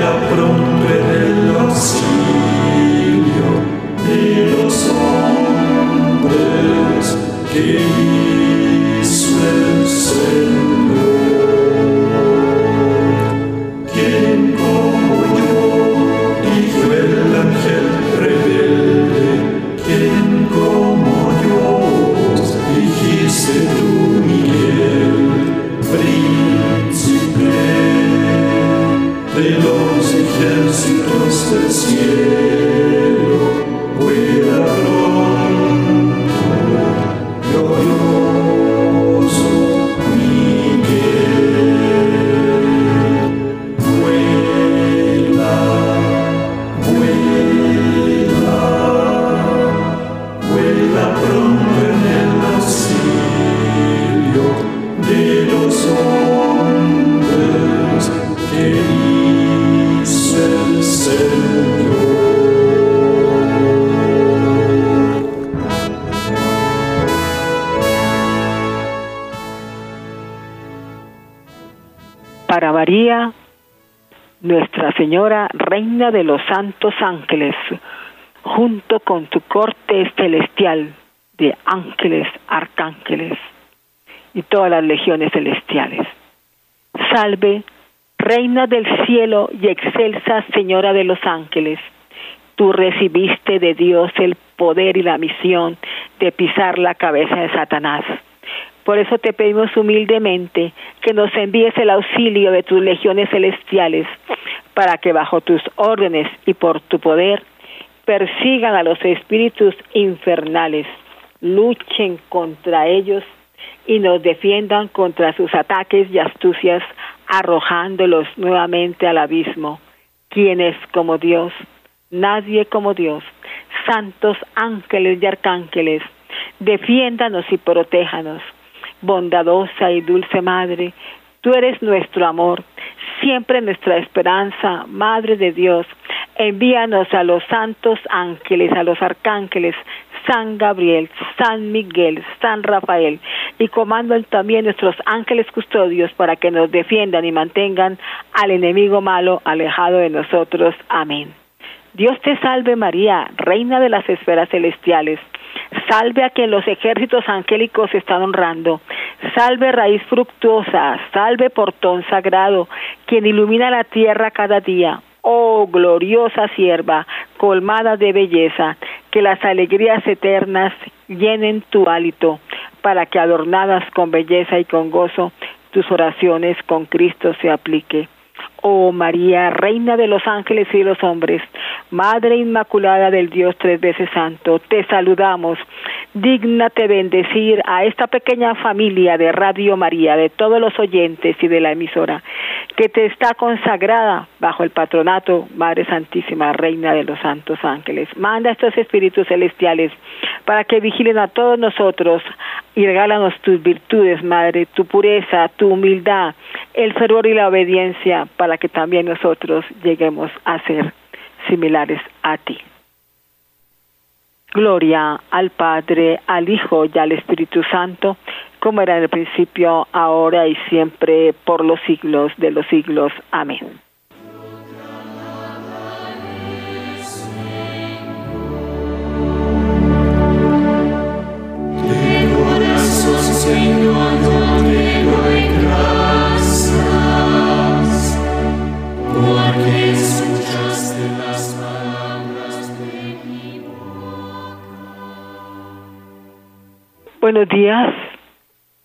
Señora, De los Santos Ángeles, junto con tu corte celestial de ángeles, arcángeles y todas las legiones celestiales. Salve, Reina del cielo y excelsa Señora de los ángeles, tú recibiste de Dios el poder y la misión de pisar la cabeza de Satanás. Por eso te pedimos humildemente que nos envíes el auxilio de tus legiones celestiales para que bajo tus órdenes y por tu poder persigan a los espíritus infernales, luchen contra ellos y nos defiendan contra sus ataques y astucias, arrojándolos nuevamente al abismo. ¿Quién es como Dios? Nadie como Dios. Santos ángeles y arcángeles, defiéndanos y protéjanos. Bondadosa y dulce Madre, tú eres nuestro amor siempre nuestra esperanza, Madre de Dios. Envíanos a los santos ángeles, a los arcángeles, San Gabriel, San Miguel, San Rafael, y comandan también nuestros ángeles custodios para que nos defiendan y mantengan al enemigo malo alejado de nosotros. Amén. Dios te salve María, Reina de las esferas celestiales. Salve a quien los ejércitos angélicos están honrando. Salve raíz fructuosa, salve portón sagrado, quien ilumina la tierra cada día. Oh gloriosa sierva, colmada de belleza, que las alegrías eternas llenen tu hálito, para que adornadas con belleza y con gozo, tus oraciones con Cristo se aplique. Oh María, Reina de los ángeles y de los hombres, Madre Inmaculada del Dios tres veces santo, te saludamos. Dígnate bendecir a esta pequeña familia de Radio María, de todos los oyentes y de la emisora, que te está consagrada bajo el patronato, Madre Santísima, Reina de los Santos Ángeles. Manda estos espíritus celestiales para que vigilen a todos nosotros y regálanos tus virtudes, Madre, tu pureza, tu humildad, el fervor y la obediencia, para que también nosotros lleguemos a ser similares a ti. Gloria al Padre, al Hijo y al Espíritu Santo, como era en el principio, ahora y siempre, por los siglos de los siglos. Amén. Buenos días.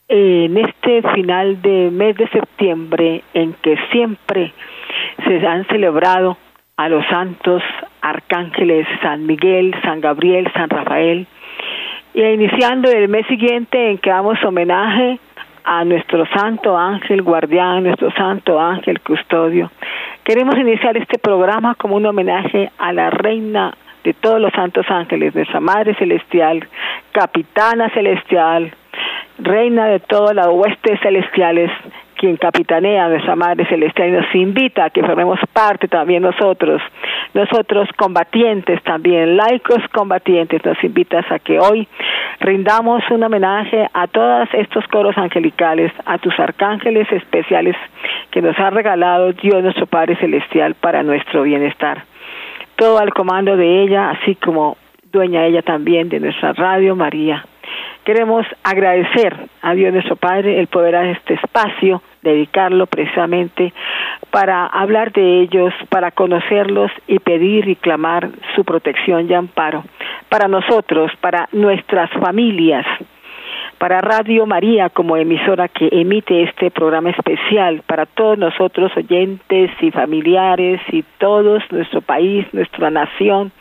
En este final de mes de septiembre, en que siempre se han celebrado a los santos arcángeles San Miguel, San Gabriel, San Rafael, y iniciando el mes siguiente en que damos homenaje a nuestro santo ángel guardián, nuestro santo ángel custodio. Queremos iniciar este programa como un homenaje a la reina de todos los santos ángeles, nuestra Madre Celestial, Capitana Celestial, Reina de todas las huestes celestiales, quien capitanea nuestra Madre Celestial y nos invita a que formemos parte también nosotros, nosotros combatientes también, laicos combatientes, nos invitas a que hoy rindamos un homenaje a todos estos coros angelicales, a tus arcángeles especiales que nos ha regalado Dios nuestro Padre Celestial para nuestro bienestar. Todo al comando de ella, así como dueña ella también de nuestra radio María. Queremos agradecer a Dios nuestro Padre el poder a este espacio, dedicarlo precisamente para hablar de ellos, para conocerlos y pedir y clamar su protección y amparo para nosotros, para nuestras familias, para Radio María como emisora que emite este programa especial, para todos nosotros oyentes y familiares y todos, nuestro país, nuestra nación.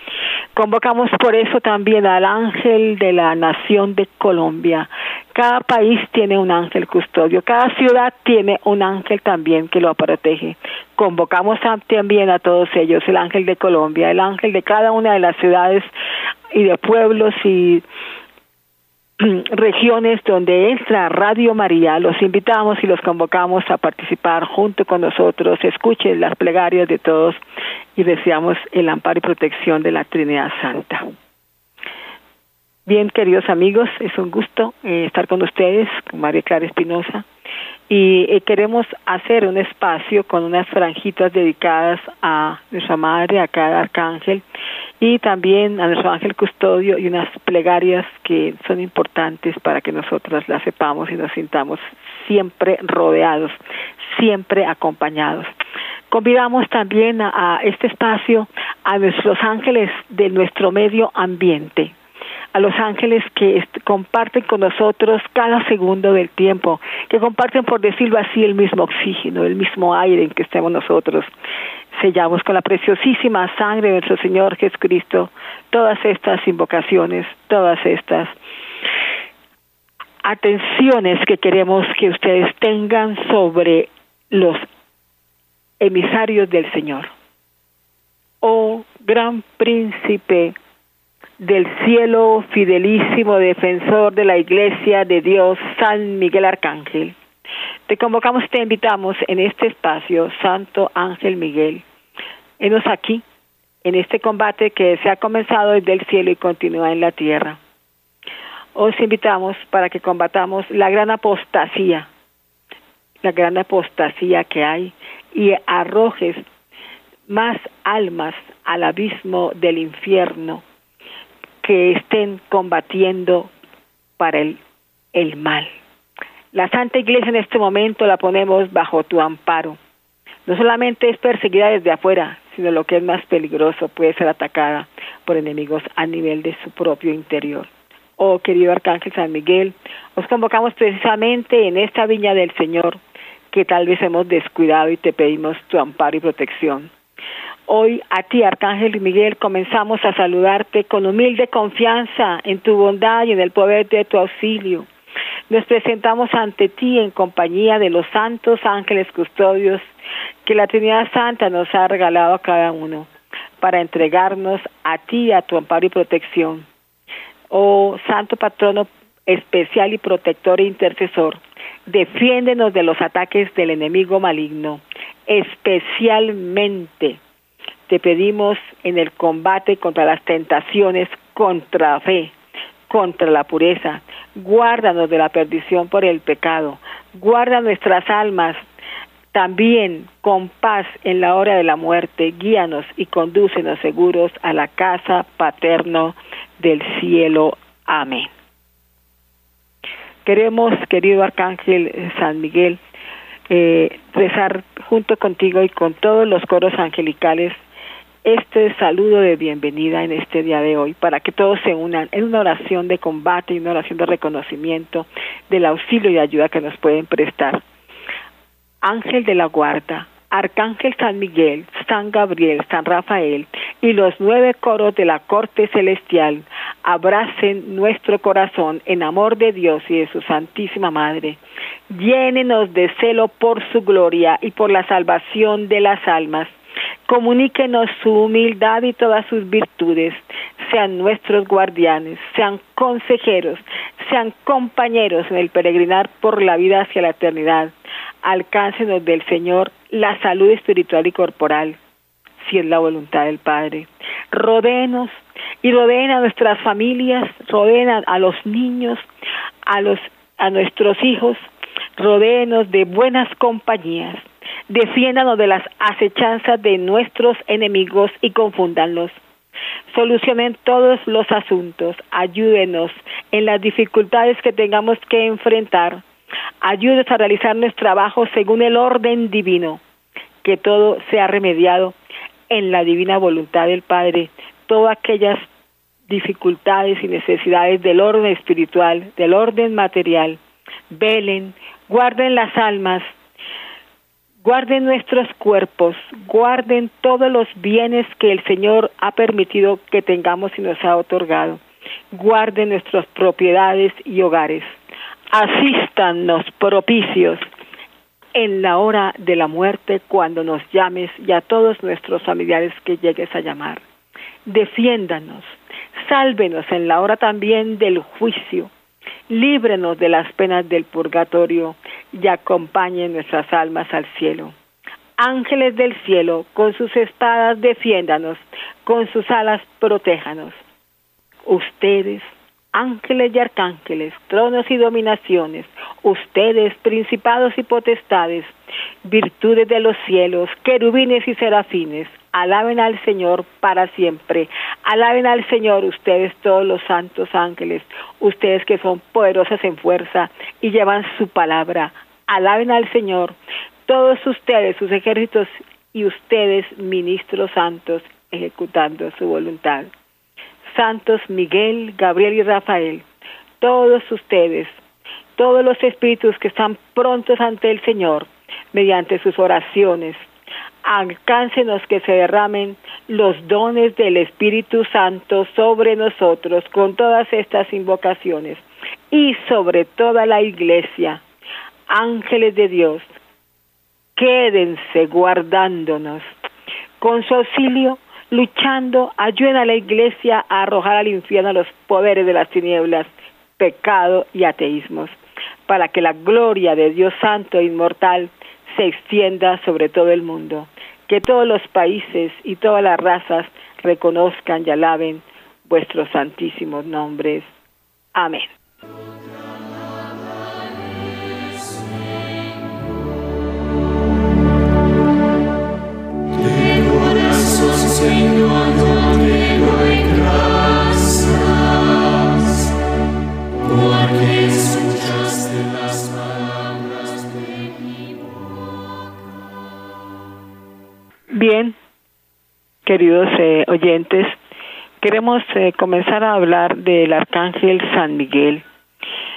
Convocamos por eso también al ángel de la nación de Colombia. Cada país tiene un ángel custodio, cada ciudad tiene un ángel también que lo protege. Convocamos también a todos ellos, el ángel de Colombia, el ángel de cada una de las ciudades y de pueblos y regiones donde entra Radio María, los invitamos y los convocamos a participar junto con nosotros, escuchen las plegarias de todos y deseamos el amparo y protección de la Trinidad Santa. Bien, queridos amigos, es un gusto eh, estar con ustedes, con María Clara Espinosa, y eh, queremos hacer un espacio con unas franjitas dedicadas a nuestra Madre, a cada arcángel, y también a nuestro ángel custodio y unas plegarias que son importantes para que nosotras las sepamos y nos sintamos siempre rodeados, siempre acompañados. Convidamos también a, a este espacio a nuestros ángeles de nuestro medio ambiente, a los ángeles que comparten con nosotros cada segundo del tiempo, que comparten, por decirlo así, el mismo oxígeno, el mismo aire en que estemos nosotros. Sellamos con la preciosísima sangre de nuestro Señor Jesucristo todas estas invocaciones, todas estas atenciones que queremos que ustedes tengan sobre los emisarios del Señor. Oh gran príncipe del cielo, fidelísimo defensor de la Iglesia de Dios, San Miguel Arcángel. Te convocamos te invitamos en este espacio, Santo Ángel Miguel. Enos aquí, en este combate que se ha comenzado desde el cielo y continúa en la tierra. Os invitamos para que combatamos la gran apostasía, la gran apostasía que hay, y arrojes más almas al abismo del infierno que estén combatiendo para el, el mal. La Santa Iglesia en este momento la ponemos bajo tu amparo. No solamente es perseguida desde afuera, sino lo que es más peligroso, puede ser atacada por enemigos a nivel de su propio interior. Oh querido Arcángel San Miguel, os convocamos precisamente en esta viña del Señor que tal vez hemos descuidado y te pedimos tu amparo y protección. Hoy a ti, Arcángel Miguel, comenzamos a saludarte con humilde confianza en tu bondad y en el poder de tu auxilio. Nos presentamos ante ti en compañía de los santos ángeles custodios que la Trinidad Santa nos ha regalado a cada uno para entregarnos a ti, a tu amparo y protección. Oh Santo Patrono especial y protector e intercesor, defiéndenos de los ataques del enemigo maligno, especialmente te pedimos en el combate contra las tentaciones, contra la fe, contra la pureza. Guárdanos de la perdición por el pecado. Guarda nuestras almas también con paz en la hora de la muerte. Guíanos y condúcenos seguros a la casa paterno del cielo. Amén. Queremos, querido Arcángel San Miguel, eh, rezar junto contigo y con todos los coros angelicales este saludo de bienvenida en este día de hoy, para que todos se unan en una oración de combate y una oración de reconocimiento del auxilio y ayuda que nos pueden prestar. Ángel de la guarda, Arcángel San Miguel, San Gabriel, San Rafael y los nueve coros de la corte celestial abracen nuestro corazón en amor de Dios y de su Santísima Madre. Llénenos de celo por su gloria y por la salvación de las almas Comuníquenos su humildad y todas sus virtudes. Sean nuestros guardianes, sean consejeros, sean compañeros en el peregrinar por la vida hacia la eternidad. alcáncenos del Señor la salud espiritual y corporal, si es la voluntad del Padre. Rodéenos y rodeen a nuestras familias, rodeen a, los niños, a, los, a nuestros hijos, rodéenos de buenas compañías, defiéndanos de las acechanzas de nuestros enemigos y confúndanlos. Solucionen todos los asuntos, ayúdenos en las dificultades que tengamos que enfrentar, ayúdenos a realizar nuestro trabajo según el orden divino, que todo sea remediado en la divina voluntad del Padre, todas aquellas dificultades y necesidades del orden espiritual, del orden material, velen, guarden las almas, guarden nuestros cuerpos, guarden todos los bienes que el Señor ha permitido que tengamos y nos ha otorgado, guarden nuestras propiedades y hogares, asístanos propicios en la hora de la muerte cuando nos llames y a todos nuestros familiares que llegues a llamar. Defiéndanos, sálvenos en la hora también del juicio, líbrenos de las penas del purgatorio y acompañe nuestras almas al cielo. Ángeles del cielo, con sus espadas defiéndanos, con sus alas protéjanos. Ustedes, ángeles y arcángeles, tronos y dominaciones, ustedes, principados y potestades, virtudes de los cielos, querubines y serafines, alaben al Señor para siempre. Alaben al Señor ustedes todos los santos ángeles, ustedes que son poderosos en fuerza y llevan su palabra. Alaben al Señor todos ustedes, sus ejércitos y ustedes, ministros santos, ejecutando su voluntad santos Miguel, Gabriel y Rafael, todos ustedes, todos los espíritus que están prontos ante el Señor, mediante sus oraciones, alcáncenos que se derramen los dones del Espíritu Santo sobre nosotros con todas estas invocaciones y sobre toda la iglesia. Ángeles de Dios, quédense guardándonos. Con su auxilio luchando, ayuden a la iglesia a arrojar al infierno los poderes de las tinieblas, pecado y ateísmos, para que la gloria de Dios Santo e Inmortal se extienda sobre todo el mundo, que todos los países y todas las razas reconozcan y alaben vuestros santísimos nombres. Amén. Queridos eh, oyentes, queremos eh, comenzar a hablar del Arcángel San Miguel.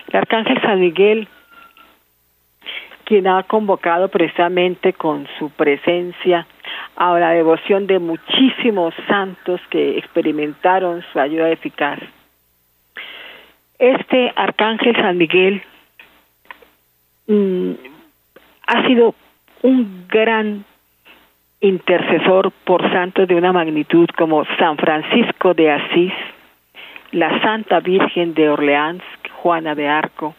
El Arcángel San Miguel, quien ha convocado precisamente con su presencia a la devoción de muchísimos santos que experimentaron su ayuda eficaz. Este Arcángel San Miguel mm, ha sido un gran intercesor por santos de una magnitud como San Francisco de Asís, la Santa Virgen de Orleans, Juana de Arco,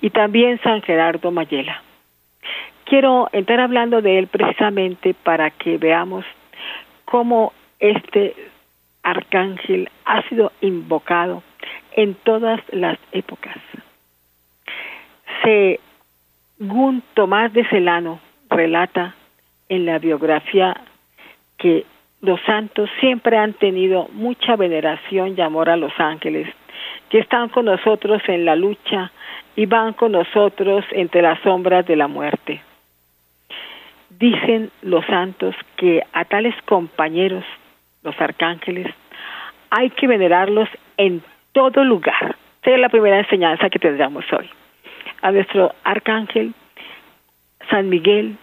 y también San Gerardo Mayela. Quiero entrar hablando de él precisamente para que veamos cómo este arcángel ha sido invocado en todas las épocas. Según Tomás de Celano relata en la biografía que los santos siempre han tenido mucha veneración y amor a los ángeles, que están con nosotros en la lucha y van con nosotros entre las sombras de la muerte. Dicen los santos que a tales compañeros, los arcángeles, hay que venerarlos en todo lugar. Esa es la primera enseñanza que tendremos hoy. A nuestro arcángel San Miguel,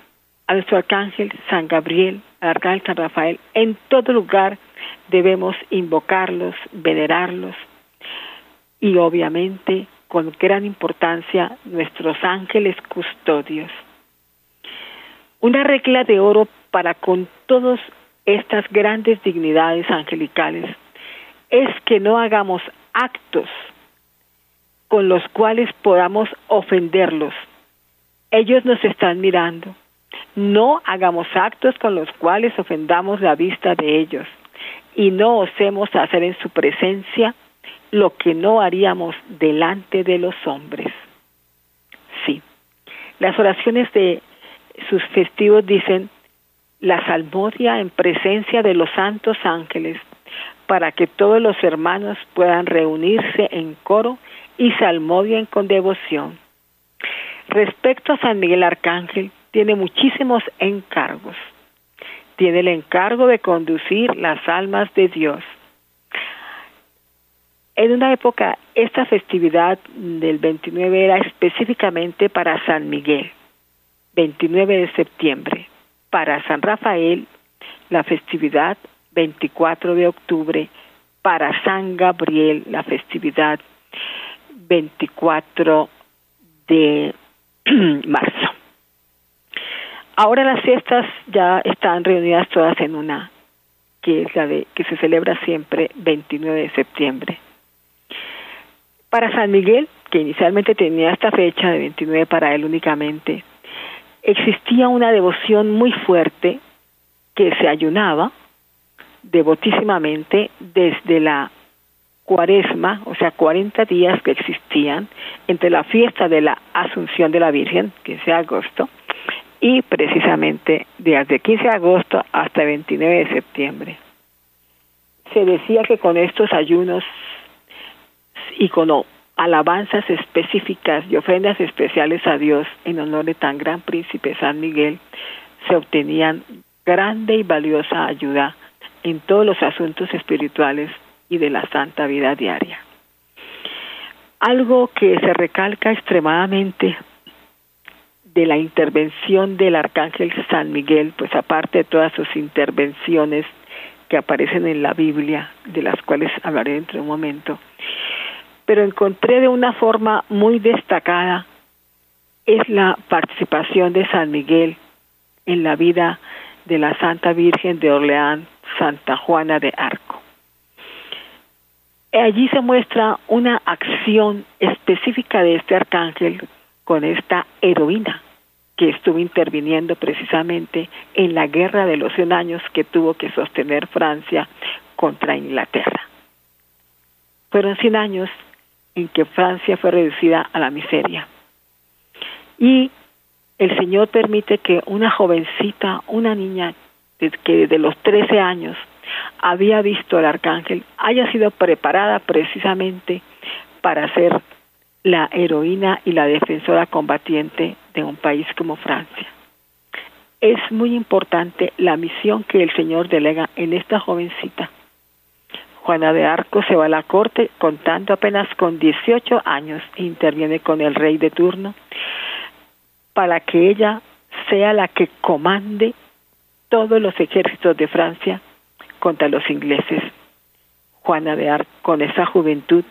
a nuestro arcángel San Gabriel, al arcángel San Rafael, en todo lugar debemos invocarlos, venerarlos y obviamente con gran importancia nuestros ángeles custodios. Una regla de oro para con todas estas grandes dignidades angelicales es que no hagamos actos con los cuales podamos ofenderlos, Ellos nos están mirando. No hagamos actos con los cuales ofendamos la vista de ellos y no osemos hacer en su presencia lo que no haríamos delante de los hombres. Sí, las oraciones de sus festivos dicen la salmodia en presencia de los santos ángeles para que todos los hermanos puedan reunirse en coro y salmodien con devoción. Respecto a San Miguel Arcángel, tiene muchísimos encargos. Tiene el encargo de conducir las almas de Dios. En una época, esta festividad del 29 era específicamente para San Miguel, 29 de septiembre. Para San Rafael, la festividad 24 de octubre. Para San Gabriel, la festividad 24 de marzo. Ahora las fiestas ya están reunidas todas en una, que es la de que se celebra siempre 29 de septiembre. Para San Miguel, que inicialmente tenía esta fecha de 29 para él únicamente, existía una devoción muy fuerte que se ayunaba devotísimamente desde la cuaresma, o sea, 40 días que existían entre la fiesta de la Asunción de la Virgen, que es agosto, y precisamente desde 15 de agosto hasta 29 de septiembre. Se decía que con estos ayunos y con alabanzas específicas y ofrendas especiales a Dios en honor de tan gran príncipe San Miguel, se obtenían grande y valiosa ayuda en todos los asuntos espirituales y de la santa vida diaria. Algo que se recalca extremadamente de la intervención del arcángel San Miguel, pues aparte de todas sus intervenciones que aparecen en la Biblia, de las cuales hablaré dentro de un momento, pero encontré de una forma muy destacada es la participación de San Miguel en la vida de la Santa Virgen de Orleán, Santa Juana de Arco. Allí se muestra una acción específica de este arcángel con esta heroína que estuvo interviniendo precisamente en la guerra de los 100 años que tuvo que sostener Francia contra Inglaterra. Fueron 100 años en que Francia fue reducida a la miseria. Y el Señor permite que una jovencita, una niña que desde los 13 años había visto al arcángel, haya sido preparada precisamente para ser la heroína y la defensora combatiente de un país como Francia. Es muy importante la misión que el Señor delega en esta jovencita. Juana de Arco se va a la corte contando apenas con 18 años e interviene con el rey de turno para que ella sea la que comande todos los ejércitos de Francia contra los ingleses. Juana de Arco, con esa juventud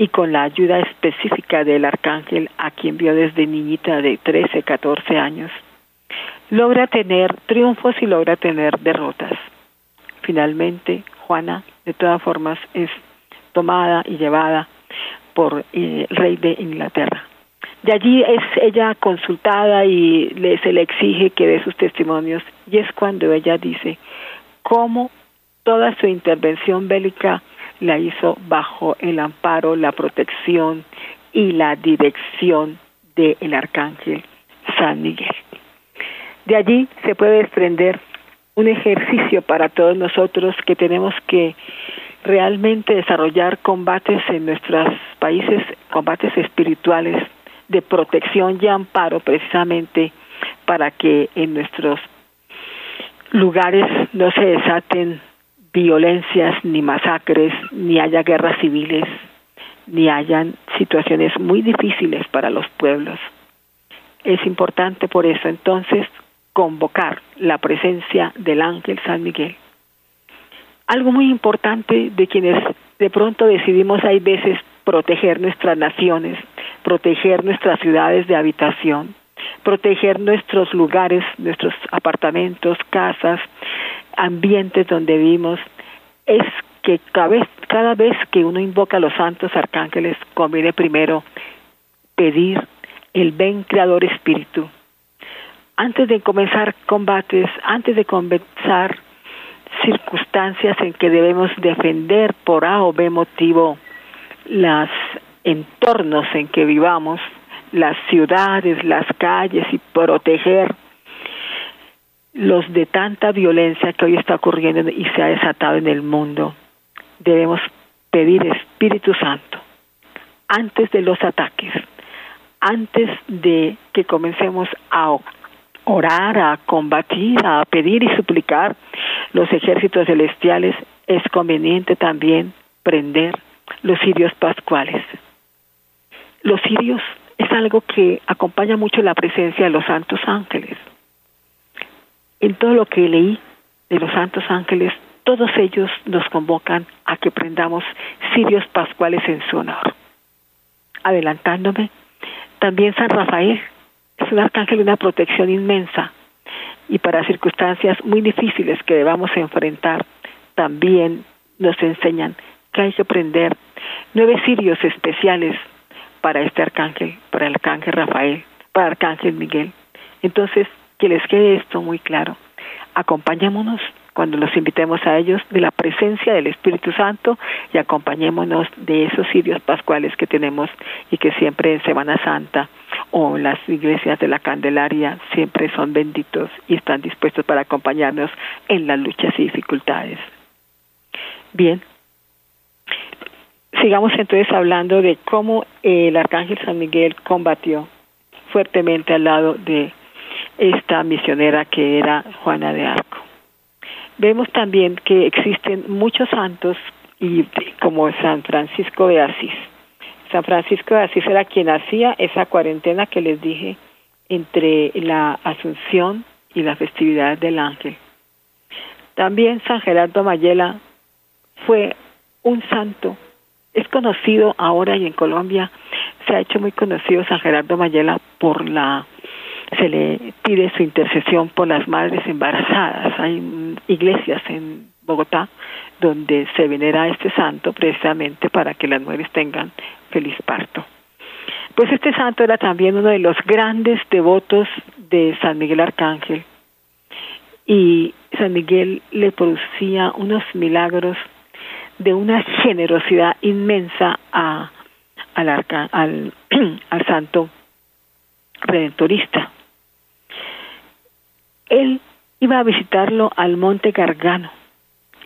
y con la ayuda específica del arcángel a quien vio desde niñita de 13, 14 años, logra tener triunfos y logra tener derrotas. Finalmente, Juana, de todas formas, es tomada y llevada por eh, el rey de Inglaterra. De allí es ella consultada y se le exige que dé sus testimonios y es cuando ella dice cómo toda su intervención bélica la hizo bajo el amparo, la protección y la dirección del arcángel San Miguel. De allí se puede desprender un ejercicio para todos nosotros que tenemos que realmente desarrollar combates en nuestros países, combates espirituales de protección y amparo precisamente para que en nuestros lugares no se desaten violencias, ni masacres, ni haya guerras civiles, ni hayan situaciones muy difíciles para los pueblos. Es importante por eso entonces convocar la presencia del ángel San Miguel. Algo muy importante de quienes de pronto decidimos hay veces proteger nuestras naciones, proteger nuestras ciudades de habitación, proteger nuestros lugares, nuestros apartamentos, casas, ambientes donde vivimos es que cada vez, cada vez que uno invoca a los santos arcángeles conviene primero pedir el ven creador espíritu. Antes de comenzar combates, antes de comenzar circunstancias en que debemos defender por A o B motivo los entornos en que vivamos, las ciudades, las calles y proteger los de tanta violencia que hoy está ocurriendo y se ha desatado en el mundo. Debemos pedir Espíritu Santo antes de los ataques, antes de que comencemos a orar, a combatir, a pedir y suplicar los ejércitos celestiales, es conveniente también prender los cirios pascuales. Los cirios es algo que acompaña mucho la presencia de los santos ángeles. En todo lo que leí de los santos ángeles, todos ellos nos convocan a que prendamos cirios pascuales en su honor. Adelantándome, también San Rafael es un arcángel de una protección inmensa y para circunstancias muy difíciles que debamos enfrentar, también nos enseñan que hay que prender nueve cirios especiales para este arcángel, para el arcángel Rafael, para el arcángel Miguel. Entonces, que les quede esto muy claro. Acompañémonos cuando los invitemos a ellos de la presencia del Espíritu Santo y acompañémonos de esos cirios pascuales que tenemos y que siempre en Semana Santa o las iglesias de la Candelaria siempre son benditos y están dispuestos para acompañarnos en las luchas y dificultades. Bien, sigamos entonces hablando de cómo el arcángel San Miguel combatió fuertemente al lado de esta misionera que era Juana de Arco. Vemos también que existen muchos santos y como San Francisco de Asís. San Francisco de Asís era quien hacía esa cuarentena que les dije entre la Asunción y la festividad del ángel. También San Gerardo Mayela fue un santo. Es conocido ahora y en Colombia se ha hecho muy conocido San Gerardo Mayela por la se le pide su intercesión por las madres embarazadas. Hay iglesias en Bogotá donde se venera a este santo precisamente para que las mujeres tengan feliz parto. Pues este santo era también uno de los grandes devotos de San Miguel Arcángel y San Miguel le producía unos milagros de una generosidad inmensa a, al, arca, al, al santo redentorista. Él iba a visitarlo al monte Gargano,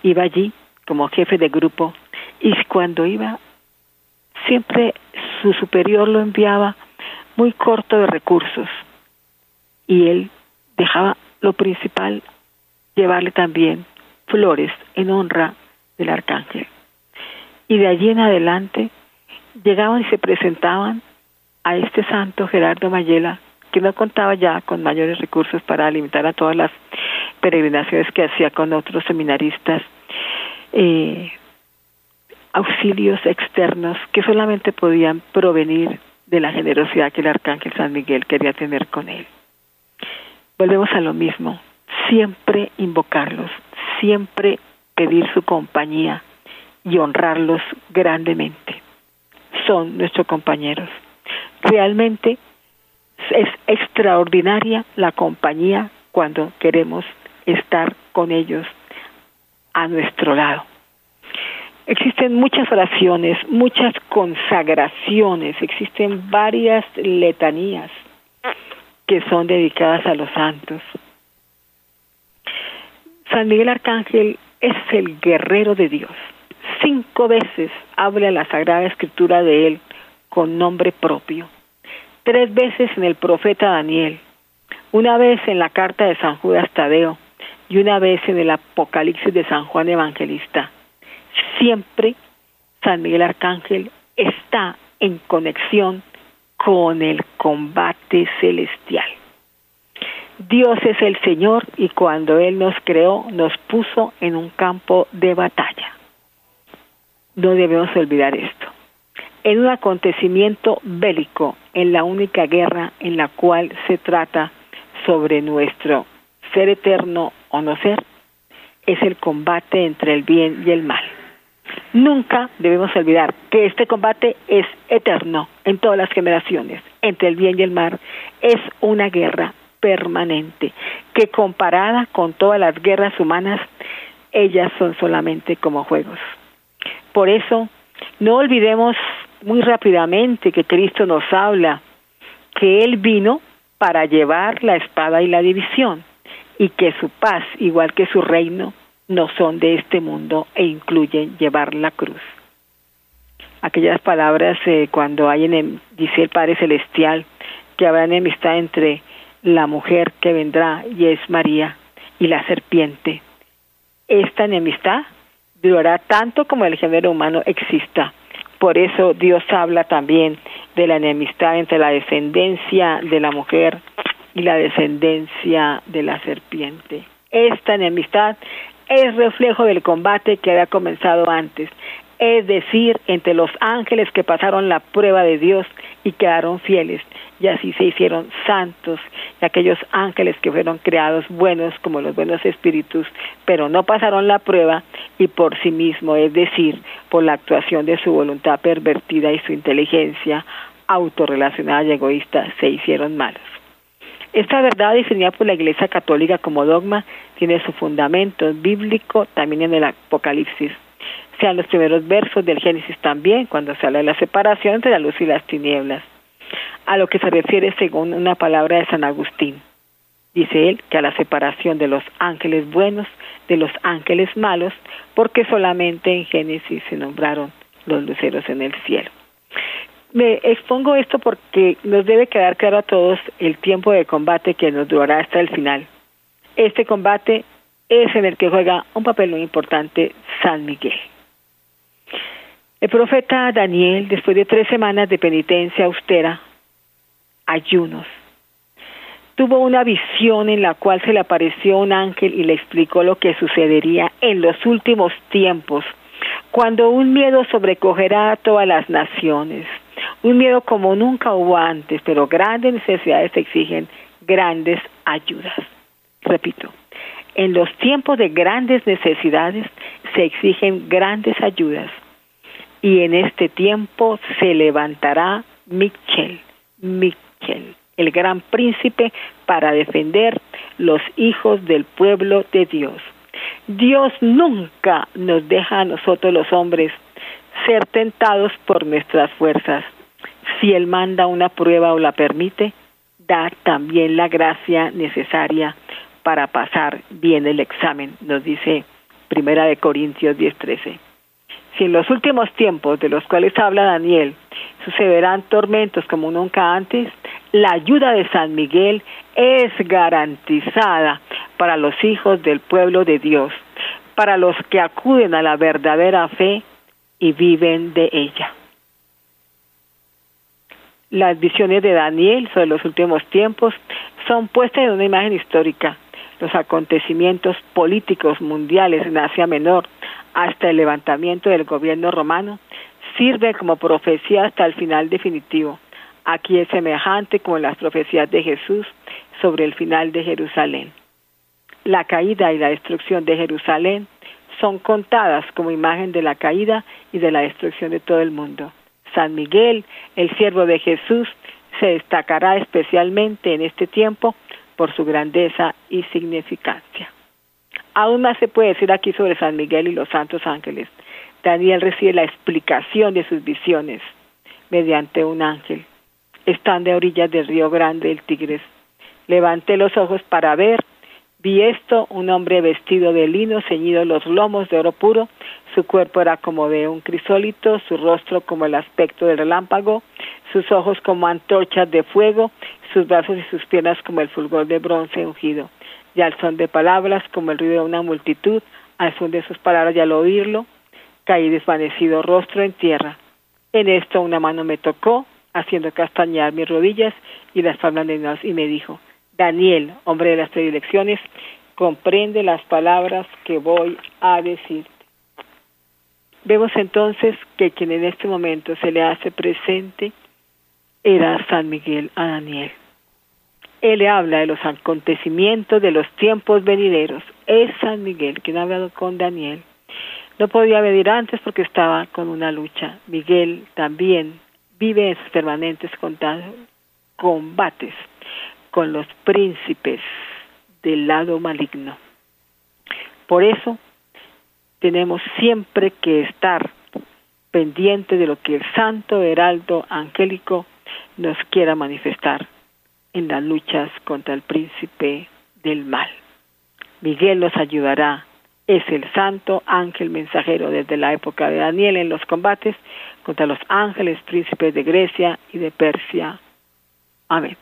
iba allí como jefe de grupo y cuando iba siempre su superior lo enviaba muy corto de recursos y él dejaba lo principal llevarle también flores en honra del arcángel. Y de allí en adelante llegaban y se presentaban a este santo Gerardo Mayela que no contaba ya con mayores recursos para alimentar a todas las peregrinaciones que hacía con otros seminaristas, eh, auxilios externos que solamente podían provenir de la generosidad que el arcángel San Miguel quería tener con él. Volvemos a lo mismo, siempre invocarlos, siempre pedir su compañía y honrarlos grandemente. Son nuestros compañeros. Realmente es extraordinaria la compañía cuando queremos estar con ellos a nuestro lado. Existen muchas oraciones, muchas consagraciones, existen varias letanías que son dedicadas a los santos. San Miguel Arcángel es el guerrero de Dios. Cinco veces habla la Sagrada Escritura de él con nombre propio tres veces en el profeta Daniel, una vez en la carta de San Judas Tadeo y una vez en el Apocalipsis de San Juan Evangelista. Siempre San Miguel Arcángel está en conexión con el combate celestial. Dios es el Señor y cuando Él nos creó nos puso en un campo de batalla. No debemos olvidar esto en un acontecimiento bélico, en la única guerra en la cual se trata sobre nuestro ser eterno o no ser, es el combate entre el bien y el mal. Nunca debemos olvidar que este combate es eterno en todas las generaciones, entre el bien y el mal es una guerra permanente, que comparada con todas las guerras humanas, ellas son solamente como juegos. Por eso, no olvidemos muy rápidamente que Cristo nos habla que Él vino para llevar la espada y la división y que su paz, igual que su reino, no son de este mundo e incluyen llevar la cruz. Aquellas palabras eh, cuando hay, en, dice el Padre Celestial, que habrá enemistad entre la mujer que vendrá y es María y la serpiente. Esta enemistad durará tanto como el género humano exista. Por eso Dios habla también de la enemistad entre la descendencia de la mujer y la descendencia de la serpiente. Esta enemistad es reflejo del combate que había comenzado antes, es decir, entre los ángeles que pasaron la prueba de Dios y quedaron fieles, y así se hicieron santos, y aquellos ángeles que fueron creados buenos como los buenos espíritus, pero no pasaron la prueba y por sí mismo, es decir, por la actuación de su voluntad pervertida y su inteligencia autorrelacionada y egoísta, se hicieron malos. Esta verdad definida por la Iglesia Católica como dogma tiene su fundamento bíblico también en el Apocalipsis, sean los primeros versos del Génesis también, cuando se habla de la separación entre la luz y las tinieblas, a lo que se refiere según una palabra de San Agustín. Dice él que a la separación de los ángeles buenos de los ángeles malos, porque solamente en Génesis se nombraron los luceros en el cielo. Me expongo esto porque nos debe quedar claro a todos el tiempo de combate que nos durará hasta el final. Este combate es en el que juega un papel muy importante San Miguel. El profeta Daniel, después de tres semanas de penitencia austera, ayunos, tuvo una visión en la cual se le apareció un ángel y le explicó lo que sucedería en los últimos tiempos, cuando un miedo sobrecogerá a todas las naciones un miedo como nunca hubo antes, pero grandes necesidades exigen grandes ayudas. Repito, en los tiempos de grandes necesidades se exigen grandes ayudas. Y en este tiempo se levantará Michel, Michel, el gran príncipe, para defender los hijos del pueblo de Dios. Dios nunca nos deja a nosotros los hombres ser tentados por nuestras fuerzas. Si Él manda una prueba o la permite, da también la gracia necesaria para pasar bien el examen, nos dice Primera de Corintios 10:13. Si en los últimos tiempos de los cuales habla Daniel sucederán tormentos como nunca antes, la ayuda de San Miguel es garantizada para los hijos del pueblo de Dios, para los que acuden a la verdadera fe y viven de ella. Las visiones de Daniel sobre los últimos tiempos son puestas en una imagen histórica. Los acontecimientos políticos mundiales en Asia Menor hasta el levantamiento del gobierno romano sirven como profecía hasta el final definitivo. Aquí es semejante con las profecías de Jesús sobre el final de Jerusalén. La caída y la destrucción de Jerusalén son contadas como imagen de la caída y de la destrucción de todo el mundo. San Miguel, el siervo de Jesús, se destacará especialmente en este tiempo por su grandeza y significancia. Aún más se puede decir aquí sobre San Miguel y los santos ángeles. Daniel recibe la explicación de sus visiones mediante un ángel. Están de orillas del río grande el Tigres. Levanté los ojos para ver Vi esto, un hombre vestido de lino, ceñido los lomos de oro puro, su cuerpo era como de un crisólito, su rostro como el aspecto del relámpago, sus ojos como antorchas de fuego, sus brazos y sus piernas como el fulgor de bronce ungido, y al son de palabras como el ruido de una multitud, al son de sus palabras y al oírlo, caí desvanecido rostro en tierra. En esto una mano me tocó, haciendo castañear mis rodillas y las palmas de Dios, y me dijo, Daniel, hombre de las predilecciones, comprende las palabras que voy a decir. Vemos entonces que quien en este momento se le hace presente era San Miguel a Daniel. Él le habla de los acontecimientos de los tiempos venideros. Es San Miguel quien ha hablado con Daniel. No podía venir antes porque estaba con una lucha. Miguel también vive en sus permanentes combates con los príncipes del lado maligno. Por eso tenemos siempre que estar pendiente de lo que el santo heraldo angélico nos quiera manifestar en las luchas contra el príncipe del mal. Miguel nos ayudará, es el santo ángel mensajero desde la época de Daniel en los combates contra los ángeles príncipes de Grecia y de Persia. Amén.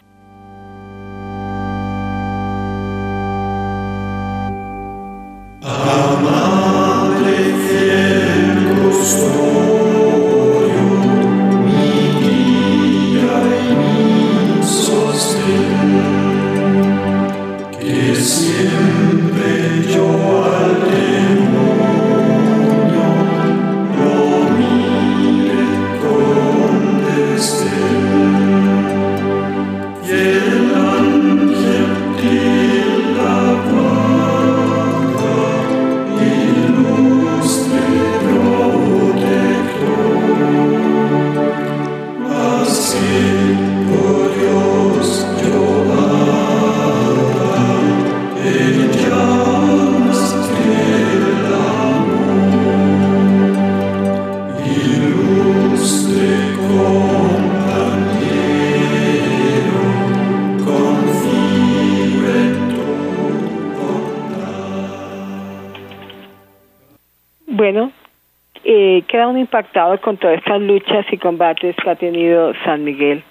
Luchas y combates que ha tenido San Miguel.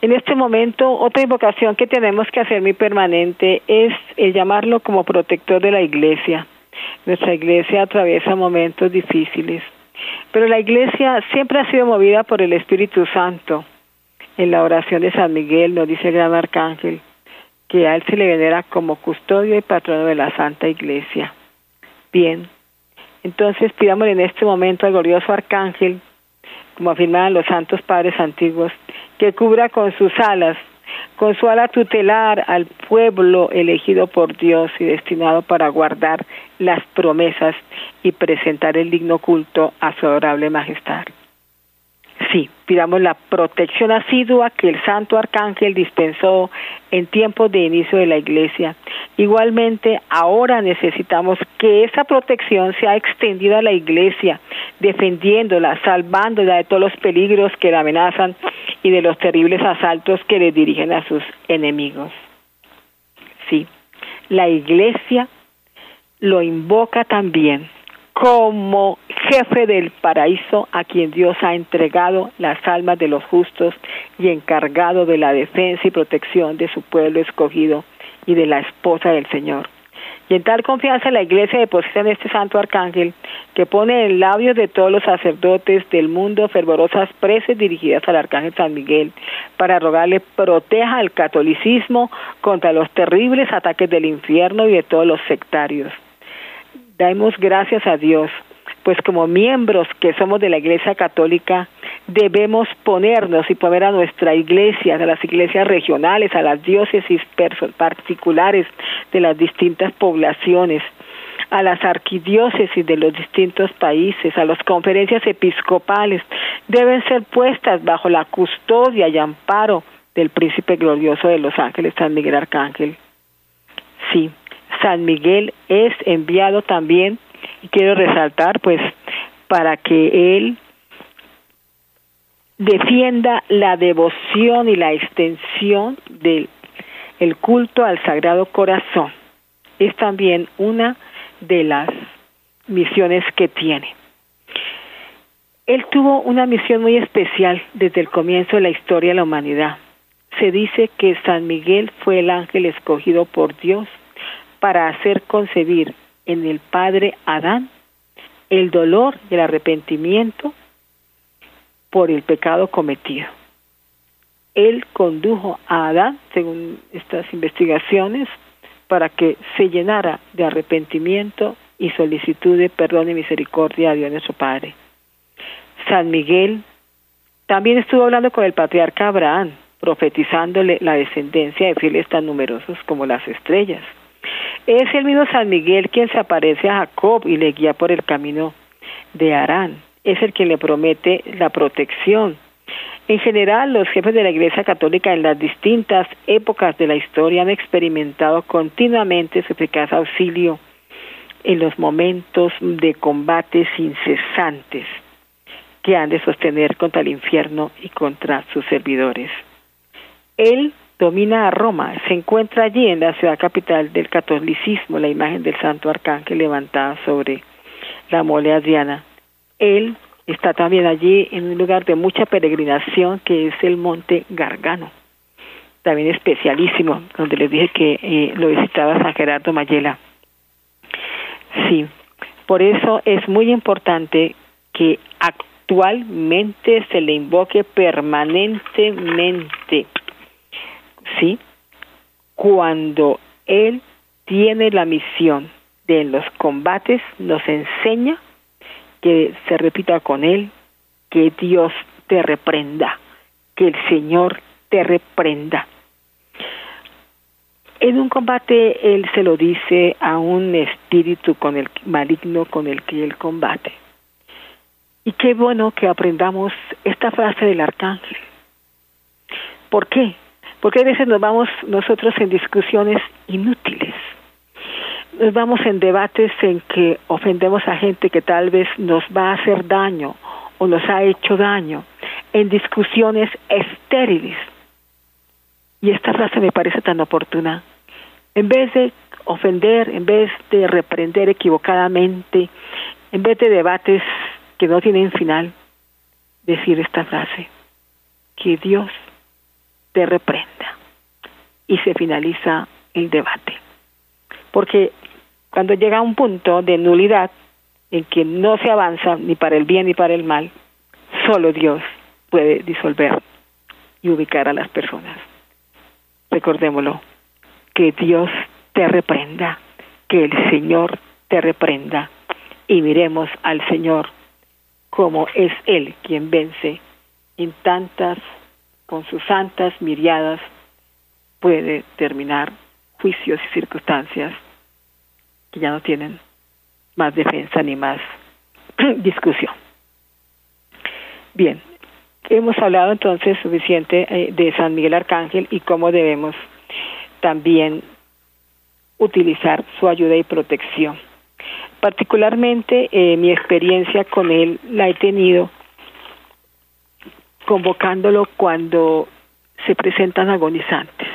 En este momento, otra invocación que tenemos que hacer muy permanente es el llamarlo como protector de la iglesia. Nuestra iglesia atraviesa momentos difíciles, pero la iglesia siempre ha sido movida por el Espíritu Santo. En la oración de San Miguel nos dice el gran arcángel que a él se le venera como custodio y patrono de la Santa Iglesia. Bien, entonces pidamos en este momento al glorioso arcángel, como afirmaban los santos padres antiguos, que cubra con sus alas, con su ala tutelar al pueblo elegido por Dios y destinado para guardar las promesas y presentar el digno culto a su adorable majestad. Sí, pidamos la protección asidua que el santo arcángel dispensó en tiempos de inicio de la iglesia. Igualmente, ahora necesitamos que esa protección sea extendida a la iglesia, defendiéndola, salvándola de todos los peligros que la amenazan y de los terribles asaltos que le dirigen a sus enemigos. Sí, la iglesia lo invoca también como jefe del paraíso a quien Dios ha entregado las almas de los justos y encargado de la defensa y protección de su pueblo escogido y de la esposa del Señor. Y en tal confianza la iglesia deposita en este santo arcángel que pone en labios de todos los sacerdotes del mundo fervorosas preces dirigidas al arcángel San Miguel para rogarle proteja al catolicismo contra los terribles ataques del infierno y de todos los sectarios damos gracias a Dios, pues como miembros que somos de la Iglesia Católica, debemos ponernos y poner a nuestra iglesia, a las iglesias regionales, a las diócesis particulares de las distintas poblaciones, a las arquidiócesis de los distintos países, a las conferencias episcopales, deben ser puestas bajo la custodia y amparo del príncipe glorioso de los ángeles, San Miguel Arcángel. Sí, San Miguel es enviado también, y quiero resaltar, pues, para que él defienda la devoción y la extensión del el culto al Sagrado Corazón. Es también una de las misiones que tiene. Él tuvo una misión muy especial desde el comienzo de la historia de la humanidad. Se dice que San Miguel fue el ángel escogido por Dios para hacer concebir en el padre Adán el dolor y el arrepentimiento por el pecado cometido. Él condujo a Adán, según estas investigaciones, para que se llenara de arrepentimiento y solicitud de perdón y misericordia a Dios nuestro Padre. San Miguel también estuvo hablando con el patriarca Abraham, profetizándole la descendencia de fieles tan numerosos como las estrellas. Es el mismo San Miguel quien se aparece a Jacob y le guía por el camino de Arán. Es el que le promete la protección En general, los jefes de la Iglesia Católica en las distintas épocas de la historia han experimentado continuamente su eficaz auxilio en los momentos de combates incesantes que han de sostener contra el infierno y contra sus servidores. Él domina a Roma, se encuentra allí en la ciudad capital del catolicismo, la imagen del santo arcángel levantada sobre la mole adriana. Él está también allí en un lugar de mucha peregrinación que es el monte Gargano, también especialísimo, donde les dije que eh, lo visitaba San Gerardo Mayela. Sí, por eso es muy importante que actualmente se le invoque permanentemente, ¿sí? Cuando él tiene la misión de en los combates nos enseña que se repita con él, que Dios te reprenda, que el Señor te reprenda. En un combate él se lo dice a un espíritu con el maligno con el que él combate. Y qué bueno que aprendamos esta frase del arcángel. ¿Por qué? Porque a veces nos vamos nosotros en discusiones inútiles nos vamos en debates en que ofendemos a gente que tal vez nos va a hacer daño o nos ha hecho daño, en discusiones estériles. Y esta frase me parece tan oportuna. En vez de ofender, en vez de reprender equivocadamente, en vez de debates que no tienen final, decir esta frase, que Dios te reprenda. Y se finaliza el debate. Porque cuando llega un punto de nulidad en que no se avanza ni para el bien ni para el mal, solo Dios puede disolver y ubicar a las personas. Recordémoslo, que Dios te reprenda, que el Señor te reprenda y miremos al Señor como es Él quien vence en tantas, con sus santas miriadas, puede terminar juicios y circunstancias que ya no tienen más defensa ni más discusión. Bien, hemos hablado entonces suficiente eh, de San Miguel Arcángel y cómo debemos también utilizar su ayuda y protección. Particularmente eh, mi experiencia con él la he tenido convocándolo cuando se presentan agonizantes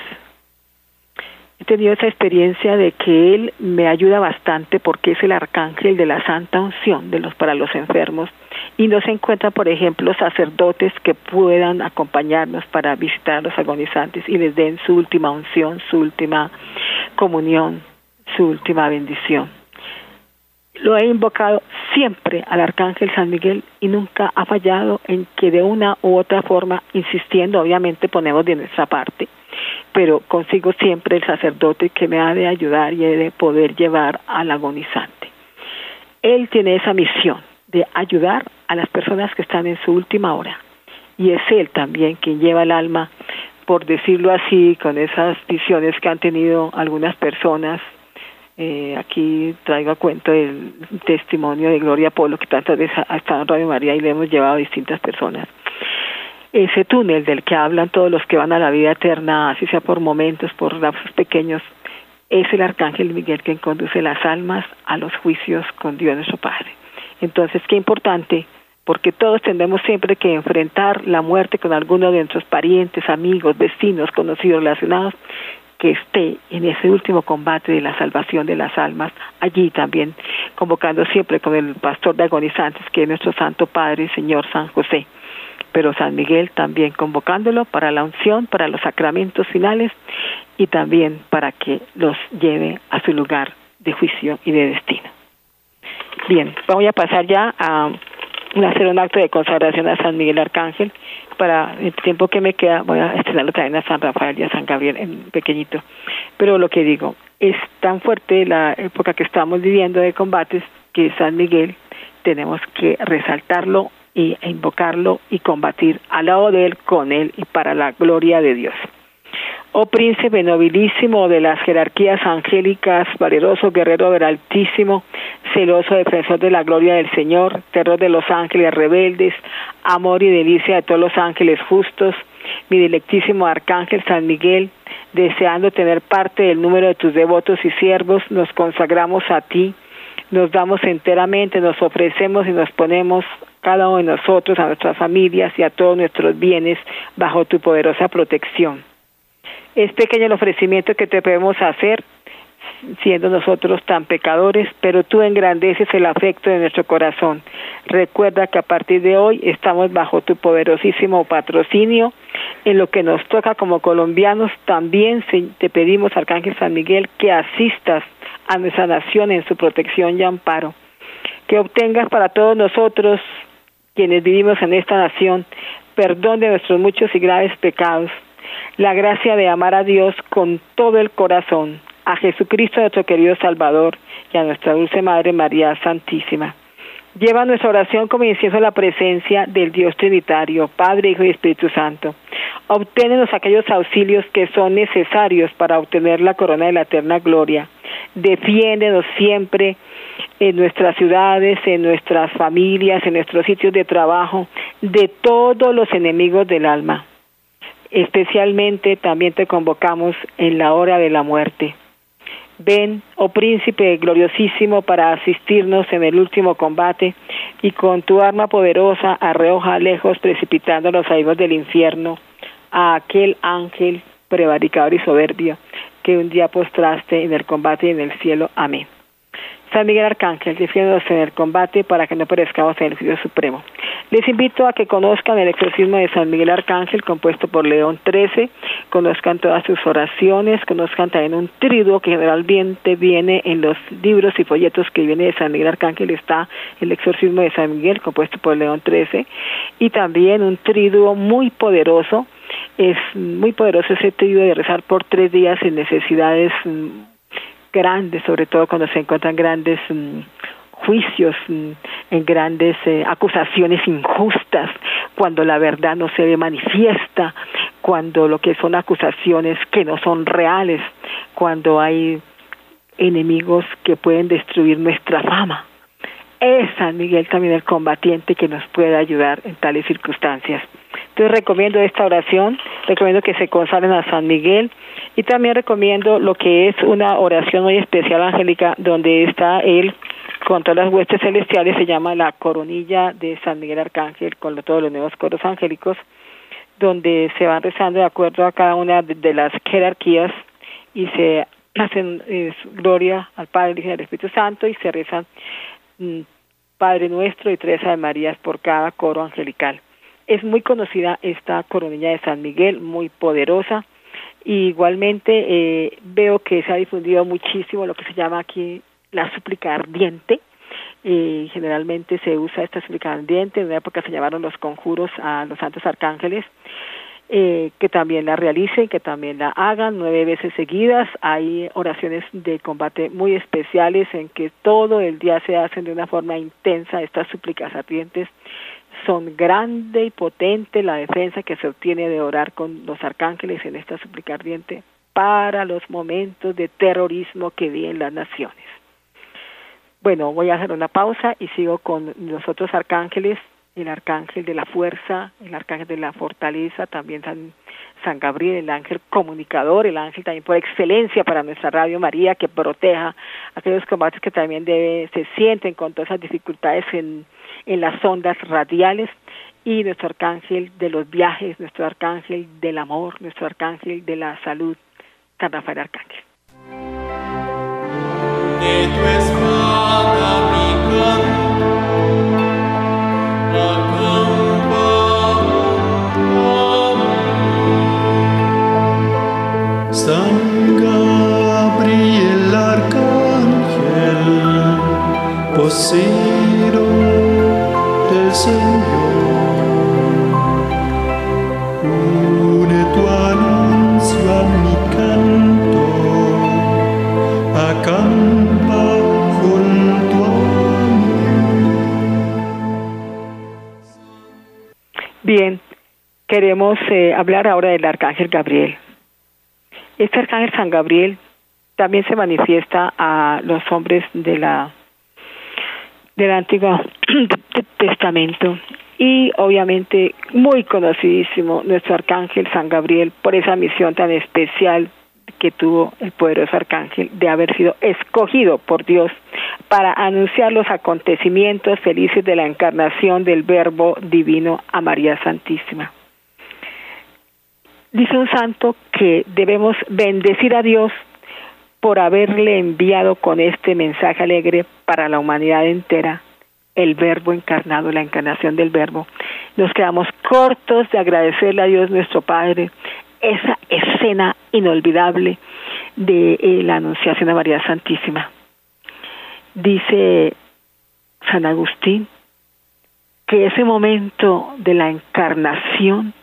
he tenido esa experiencia de que él me ayuda bastante porque es el arcángel de la santa unción de los para los enfermos y no se encuentran, por ejemplo, sacerdotes que puedan acompañarnos para visitar a los agonizantes y les den su última unción, su última comunión, su última bendición. Lo he invocado siempre al Arcángel San Miguel y nunca ha fallado en que de una u otra forma, insistiendo, obviamente ponemos de nuestra parte, pero consigo siempre el sacerdote que me ha de ayudar y de poder llevar al agonizante. Él tiene esa misión de ayudar a las personas que están en su última hora y es él también quien lleva el alma, por decirlo así, con esas visiones que han tenido algunas personas. Eh, aquí traigo a cuento el testimonio de Gloria Polo, que tantas veces ha estado en Radio María y le hemos llevado a distintas personas ese túnel del que hablan todos los que van a la vida eterna, así sea por momentos, por lapsos pequeños, es el arcángel Miguel quien conduce las almas a los juicios con Dios nuestro Padre. Entonces, qué importante, porque todos tendremos siempre que enfrentar la muerte con alguno de nuestros parientes, amigos, vecinos, conocidos, relacionados, que esté en ese último combate de la salvación de las almas, allí también, convocando siempre con el pastor de agonizantes, que es nuestro Santo Padre, Señor San José pero San Miguel también convocándolo para la unción, para los sacramentos finales y también para que los lleve a su lugar de juicio y de destino. Bien, voy a pasar ya a hacer un acto de consagración a San Miguel Arcángel. Para el tiempo que me queda, voy a estrenarlo también a San Rafael y a San Gabriel en pequeñito. Pero lo que digo, es tan fuerte la época que estamos viviendo de combates que San Miguel tenemos que resaltarlo y invocarlo y combatir al lado de él, con él y para la gloria de Dios. Oh príncipe nobilísimo de las jerarquías angélicas, valeroso guerrero del Altísimo, celoso defensor de la gloria del Señor, terror de los ángeles rebeldes, amor y delicia de todos los ángeles justos, mi dilectísimo arcángel San Miguel, deseando tener parte del número de tus devotos y siervos, nos consagramos a ti, nos damos enteramente, nos ofrecemos y nos ponemos cada uno de nosotros, a nuestras familias y a todos nuestros bienes bajo tu poderosa protección. Es pequeño el ofrecimiento que te podemos hacer siendo nosotros tan pecadores, pero tú engrandeces el afecto de nuestro corazón. Recuerda que a partir de hoy estamos bajo tu poderosísimo patrocinio. En lo que nos toca como colombianos, también te pedimos, Arcángel San Miguel, que asistas a nuestra nación en su protección y amparo. Que obtengas para todos nosotros, quienes vivimos en esta nación, perdón de nuestros muchos y graves pecados, la gracia de amar a Dios con todo el corazón a Jesucristo nuestro querido Salvador y a nuestra dulce Madre María Santísima. Lleva nuestra oración como incienso a la presencia del Dios Trinitario, Padre, Hijo y Espíritu Santo. Obténenos aquellos auxilios que son necesarios para obtener la corona de la eterna gloria. Defiéndenos siempre en nuestras ciudades, en nuestras familias, en nuestros sitios de trabajo, de todos los enemigos del alma. Especialmente también te convocamos en la hora de la muerte Ven, oh príncipe gloriosísimo, para asistirnos en el último combate, y con tu arma poderosa arreoja lejos, precipitando los aires del infierno, a aquel ángel prevaricador y soberbio que un día postraste en el combate y en el cielo. Amén. San Miguel Arcángel, defiéndonos en el combate para que no perezcamos en el juicio supremo. Les invito a que conozcan el exorcismo de San Miguel Arcángel, compuesto por León XIII, conozcan todas sus oraciones, conozcan también un triduo que generalmente viene en los libros y folletos que viene de San Miguel Arcángel, está el exorcismo de San Miguel, compuesto por León XIII, y también un triduo muy poderoso, es muy poderoso ese triduo de rezar por tres días sin necesidades grandes, sobre todo cuando se encuentran grandes mm, juicios, mm, en grandes eh, acusaciones injustas, cuando la verdad no se ve manifiesta, cuando lo que son acusaciones que no son reales, cuando hay enemigos que pueden destruir nuestra fama. Es San Miguel también el combatiente que nos puede ayudar en tales circunstancias. Entonces recomiendo esta oración, recomiendo que se consagren a San Miguel y también recomiendo lo que es una oración muy especial angélica donde está él con todas las huestes celestiales, se llama la coronilla de San Miguel Arcángel con todos los nuevos coros angélicos, donde se van rezando de acuerdo a cada una de, las jerarquías y se hacen gloria al Padre, y al Espíritu Santo y se rezan mm, Padre Nuestro y tres Ave Marías por cada coro angelical. Es muy conocida esta coronilla de San Miguel, muy poderosa. Y igualmente eh, veo que se ha difundido muchísimo lo que se llama aquí la súplica ardiente. Eh, generalmente se usa esta súplica ardiente, en una época se llamaron los conjuros a los santos arcángeles, eh, que también la realicen, que también la hagan nueve veces seguidas. Hay oraciones de combate muy especiales en que todo el día se hacen de una forma intensa estas súplicas ardientes son grande y potente la defensa que se obtiene de orar con los arcángeles en esta súplica ardiente para los momentos de terrorismo que viven las naciones. Bueno, voy a hacer una pausa y sigo con los otros arcángeles, el arcángel de la fuerza, el arcángel de la fortaleza, también San, San Gabriel, el ángel comunicador, el ángel también por excelencia para nuestra Radio María, que proteja aquellos combates que también debe, se sienten con todas esas dificultades en en las ondas radiales y nuestro arcángel de los viajes, nuestro arcángel del amor, nuestro arcángel de la salud, San Rafael Arcángel. De tu espada, Bien, queremos eh, hablar ahora del arcángel Gabriel. Este arcángel San Gabriel también se manifiesta a los hombres de la del Antiguo Testamento y obviamente muy conocidísimo nuestro arcángel San Gabriel por esa misión tan especial que tuvo el poderoso arcángel de haber sido escogido por Dios para anunciar los acontecimientos felices de la encarnación del Verbo Divino a María Santísima. Dice un santo que debemos bendecir a Dios por haberle enviado con este mensaje alegre para la humanidad entera el verbo encarnado, la encarnación del verbo. Nos quedamos cortos de agradecerle a Dios nuestro Padre esa escena inolvidable de eh, la Anunciación de María Santísima. Dice San Agustín que ese momento de la encarnación,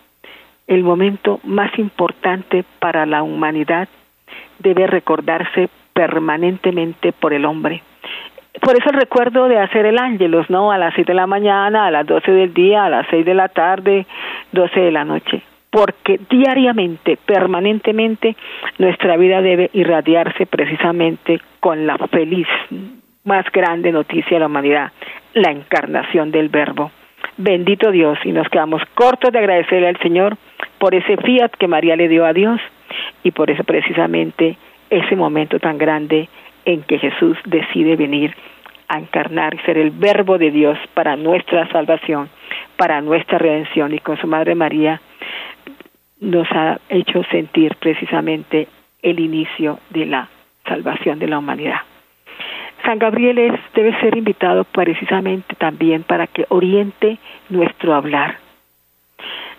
el momento más importante para la humanidad, debe recordarse permanentemente por el hombre. Por eso el recuerdo de hacer el ángelos, ¿no? A las siete de la mañana, a las doce del día, a las seis de la tarde, doce de la noche porque diariamente, permanentemente, nuestra vida debe irradiarse precisamente con la feliz, más grande noticia de la humanidad, la encarnación del Verbo. Bendito Dios, y nos quedamos cortos de agradecerle al Señor por ese fiat que María le dio a Dios y por eso precisamente ese momento tan grande en que Jesús decide venir a encarnar y ser el verbo de Dios para nuestra salvación, para nuestra redención y con su Madre María nos ha hecho sentir precisamente el inicio de la salvación de la humanidad. San Gabriel es, debe ser invitado precisamente también para que oriente nuestro hablar.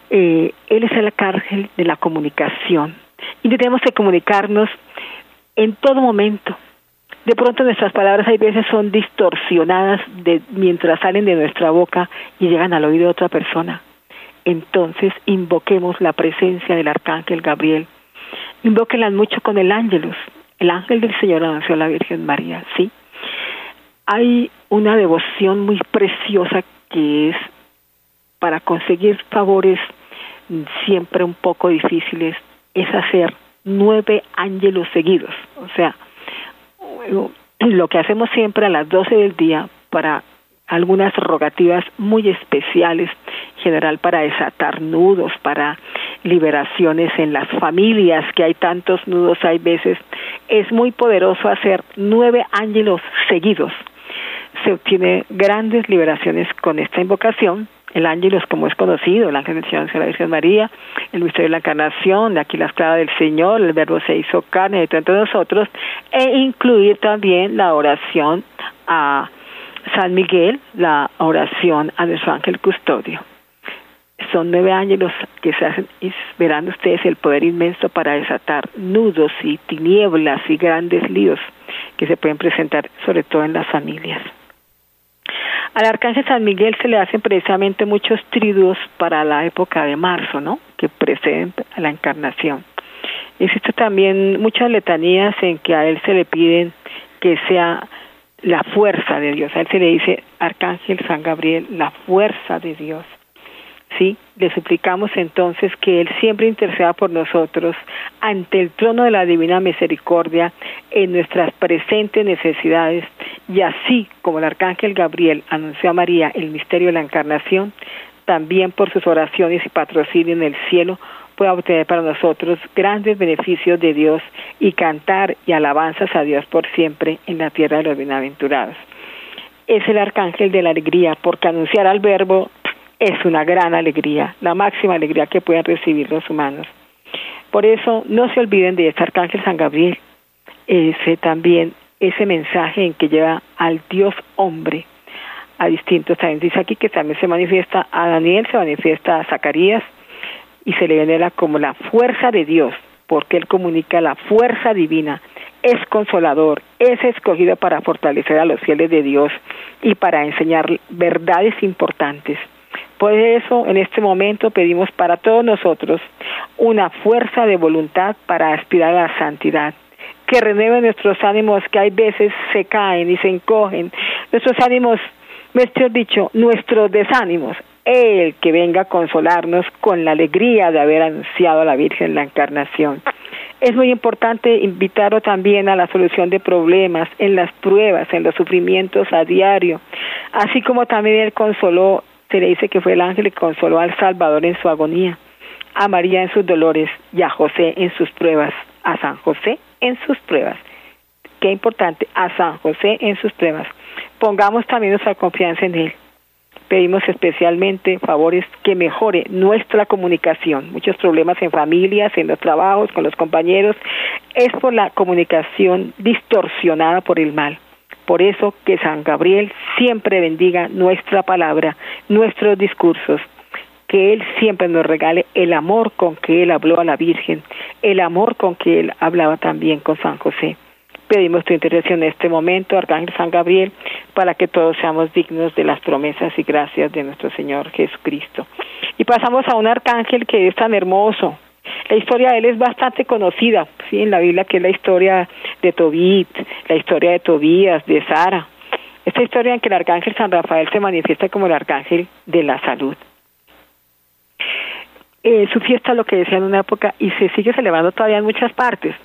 Eh, él es el cárcel de la comunicación y tenemos que comunicarnos en todo momento. De pronto nuestras palabras hay veces son distorsionadas de, mientras salen de nuestra boca y llegan al oído de otra persona entonces invoquemos la presencia del arcángel Gabriel. Invóquenla mucho con el ángelus. El ángel del Señor anunció a la Virgen María, ¿sí? Hay una devoción muy preciosa que es para conseguir favores siempre un poco difíciles, es hacer nueve ángelos seguidos. O sea, lo que hacemos siempre a las doce del día para algunas rogativas muy especiales, general para desatar nudos, para liberaciones en las familias, que hay tantos nudos, hay veces, es muy poderoso hacer nueve ángelos seguidos. Se obtiene grandes liberaciones con esta invocación. El ángel como es conocido, el ángel del Señor de la Virgen María, el misterio de la encarnación, aquí la esclava del Señor, el verbo se hizo carne de nosotros, e incluir también la oración a San Miguel, la oración a nuestro ángel custodio. Son nueve ángeles que se hacen, y verán ustedes el poder inmenso para desatar nudos y tinieblas y grandes líos que se pueden presentar, sobre todo en las familias. Al arcángel San Miguel se le hacen precisamente muchos triduos para la época de marzo, ¿no? Que preceden a la encarnación. Existen también muchas letanías en que a él se le piden que sea la fuerza de Dios. A él se le dice Arcángel San Gabriel, la fuerza de Dios. ¿Sí? Le suplicamos entonces que Él siempre interceda por nosotros ante el trono de la divina misericordia en nuestras presentes necesidades y así como el Arcángel Gabriel anunció a María el misterio de la encarnación, también por sus oraciones y patrocinio en el cielo pueda obtener para nosotros grandes beneficios de Dios y cantar y alabanzas a Dios por siempre en la tierra de los bienaventurados. Es el arcángel de la alegría, porque anunciar al verbo es una gran alegría, la máxima alegría que pueden recibir los humanos. Por eso no se olviden de este arcángel San Gabriel, ese también, ese mensaje en que lleva al Dios hombre a distintos, también dice aquí que también se manifiesta a Daniel, se manifiesta a Zacarías, y se le venera como la fuerza de Dios, porque Él comunica la fuerza divina, es consolador, es escogido para fortalecer a los fieles de Dios y para enseñar verdades importantes. Por eso, en este momento pedimos para todos nosotros una fuerza de voluntad para aspirar a la santidad, que renueve nuestros ánimos que hay veces se caen y se encogen, nuestros ánimos, mejor dicho, nuestros desánimos, el que venga a consolarnos con la alegría de haber anunciado a la Virgen la encarnación. Es muy importante invitarlo también a la solución de problemas, en las pruebas, en los sufrimientos a diario, Así como también él consoló, se le dice que fue el ángel que consoló al Salvador en su agonía, a María en sus dolores y a José en sus pruebas, a San José en sus pruebas. Qué importante, a San José en sus pruebas. Pongamos también nuestra confianza en Él. Pedimos especialmente favores que mejore nuestra comunicación. Muchos problemas en familias, en los trabajos, con los compañeros, es por la comunicación distorsionada por el mal. Por eso que San Gabriel siempre bendiga nuestra palabra, nuestros discursos, que Él siempre nos regale el amor con que Él habló a la Virgen, el amor con que Él hablaba también con San José. Pedimos tu intercesión en este momento, Arcángel San Gabriel, para que todos seamos dignos de las promesas y gracias de nuestro Señor Jesucristo. Y pasamos a un arcángel que es tan hermoso. La historia de él es bastante conocida, ¿sí? en la Biblia, que es la historia de Tobit, la historia de Tobías, de Sara. Esta historia en que el arcángel San Rafael se manifiesta como el arcángel de la salud. Eh, su fiesta, lo que decía en una época, y se sigue celebrando todavía en muchas partes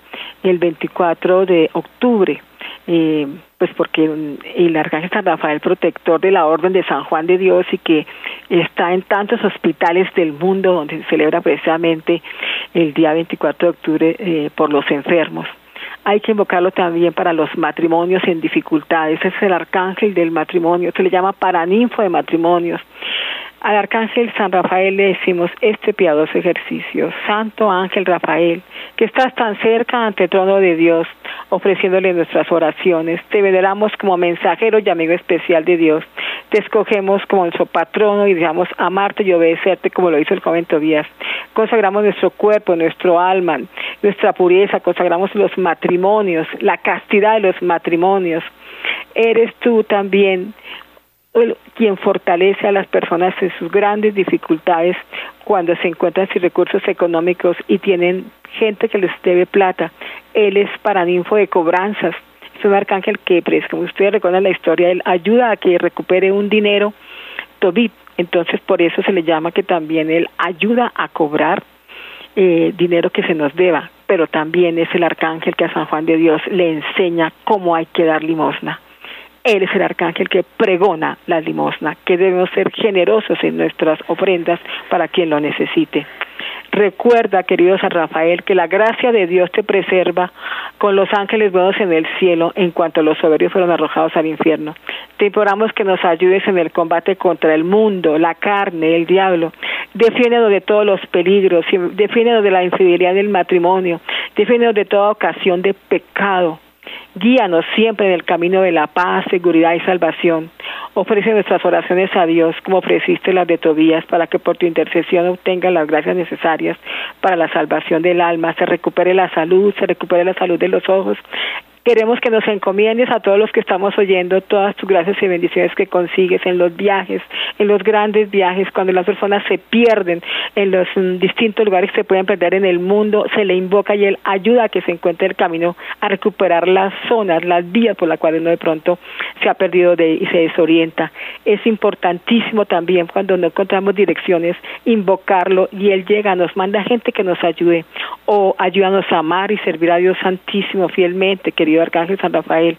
el 24 de octubre, eh, pues porque el arcángel San Rafael, protector de la Orden de San Juan de Dios y que está en tantos hospitales del mundo donde se celebra precisamente el día 24 de octubre eh, por los enfermos. Hay que invocarlo también para los matrimonios en dificultades. Es el arcángel del matrimonio, se le llama paraninfo de matrimonios. Al arcángel San Rafael le decimos este piadoso ejercicio. Santo ángel Rafael, que estás tan cerca ante el trono de Dios, ofreciéndole nuestras oraciones. Te veneramos como mensajero y amigo especial de Dios. Te escogemos como nuestro patrono y digamos amarte y obedecerte como lo hizo el joven Tobías. Consagramos nuestro cuerpo, nuestro alma, nuestra pureza, consagramos los matrimonios, la castidad de los matrimonios. Eres tú también quien fortalece a las personas en sus grandes dificultades cuando se encuentran sin recursos económicos y tienen gente que les debe plata. Él es paraninfo de cobranzas. Es un arcángel que, pues, como ustedes recuerdan la historia, él ayuda a que recupere un dinero Tobit. Entonces, por eso se le llama que también él ayuda a cobrar eh, dinero que se nos deba, pero también es el arcángel que a San Juan de Dios le enseña cómo hay que dar limosna. Él es el arcángel que pregona la limosna, que debemos ser generosos en nuestras ofrendas para quien lo necesite. Recuerda, querido San Rafael, que la gracia de Dios te preserva con los ángeles buenos en el cielo en cuanto los soberbios fueron arrojados al infierno. Te imploramos que nos ayudes en el combate contra el mundo, la carne, el diablo. Defiéndenos de todos los peligros, defiéndenos de la infidelidad del matrimonio, defiéndenos de toda ocasión de pecado Guíanos siempre en el camino de la paz, seguridad y salvación. Ofrece nuestras oraciones a Dios como ofreciste las de Tobías para que por tu intercesión obtenga las gracias necesarias para la salvación del alma, se recupere la salud, se recupere la salud de los ojos, Queremos que nos encomiendes a todos los que estamos oyendo todas tus gracias y bendiciones que consigues en los viajes, en los grandes viajes, cuando las personas se pierden en los mm, distintos lugares que se pueden perder en el mundo, se le invoca y él ayuda a que se encuentre el camino a recuperar las zonas, las vías por las cuales uno de pronto se ha perdido de, y se desorienta. Es importantísimo también cuando no encontramos direcciones, invocarlo y él llega, nos manda gente que nos ayude o ayúdanos a amar y servir a Dios Santísimo fielmente, querido Arcángel San Rafael,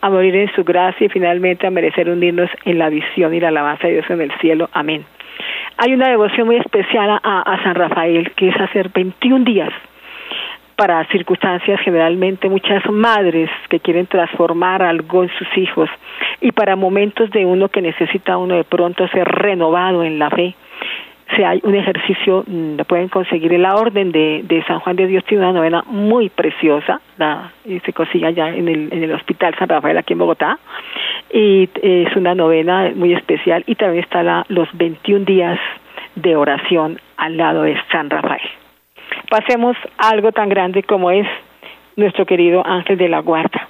a morir en su gracia y finalmente a merecer unirnos en la visión y la alabanza de Dios en el cielo. Amén. Hay una devoción muy especial a, a San Rafael que es hacer 21 días para circunstancias generalmente muchas madres que quieren transformar algo en sus hijos y para momentos de uno que necesita uno de pronto ser renovado en la fe si hay un ejercicio, mm, lo pueden conseguir en la orden de, de San Juan de Dios, tiene una novena muy preciosa, la, se consigue allá en el, en el Hospital San Rafael aquí en Bogotá, y es una novena muy especial, y también está la, los 21 días de oración al lado de San Rafael. Pasemos a algo tan grande como es nuestro querido ángel de la guarda.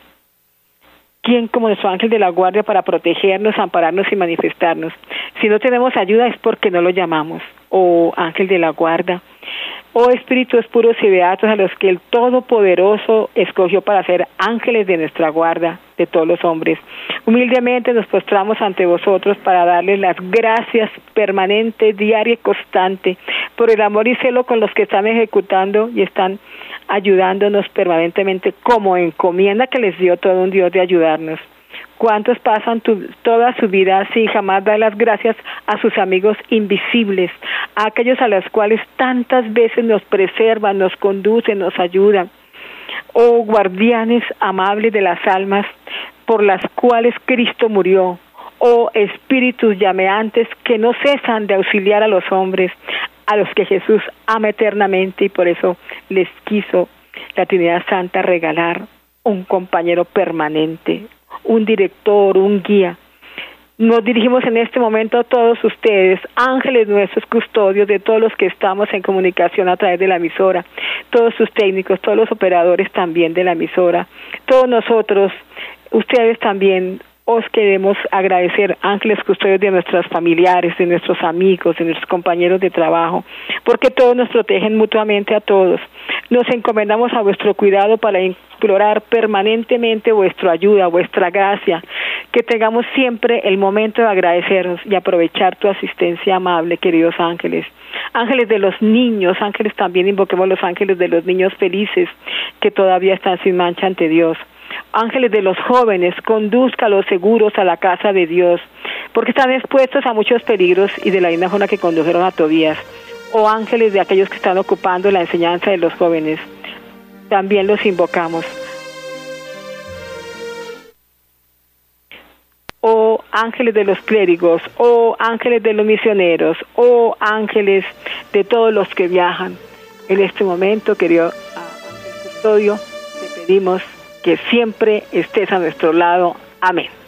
¿Quién como nuestro ángel de la guardia para protegernos, ampararnos y manifestarnos? Si no tenemos ayuda es porque no lo llamamos. O ángel de la guarda. Oh espíritus puros y beatos a los que el Todopoderoso escogió para ser ángeles de nuestra guarda, de todos los hombres. Humildemente nos postramos ante vosotros para darles las gracias permanente, diaria y constante por el amor y celo con los que están ejecutando y están ayudándonos permanentemente como encomienda que les dio todo un Dios de ayudarnos. ¿Cuántos pasan toda su vida sin jamás dar las gracias a sus amigos invisibles, a aquellos a los cuales tantas veces nos preservan, nos conducen, nos ayudan? Oh guardianes amables de las almas por las cuales Cristo murió, oh espíritus llameantes que no cesan de auxiliar a los hombres, a los que Jesús ama eternamente y por eso les quiso la Trinidad Santa regalar un compañero permanente, un director, un guía. Nos dirigimos en este momento a todos ustedes, ángeles nuestros custodios de todos los que estamos en comunicación a través de la emisora, todos sus técnicos, todos los operadores también de la emisora, todos nosotros, ustedes también, os queremos agradecer, ángeles custodios de nuestros familiares, de nuestros amigos, de nuestros compañeros de trabajo, porque todos nos protegen mutuamente a todos. Nos encomendamos a vuestro cuidado para implorar permanentemente vuestra ayuda, vuestra gracia, que tengamos siempre el momento de agradeceros y aprovechar tu asistencia amable, queridos ángeles. Ángeles de los niños, ángeles también invoquemos los ángeles de los niños felices que todavía están sin mancha ante Dios ángeles de los jóvenes, conduzcalos seguros a la casa de Dios, porque están expuestos a muchos peligros y de la misma forma que condujeron a Tobías. O ángeles de aquellos que están ocupando la enseñanza de los jóvenes, también los invocamos. O ángeles de los clérigos, o ángeles de los misioneros, o ángeles de todos los que viajan. En este momento, querido custodio, te pedimos que siempre estés a nuestro lado. Amén.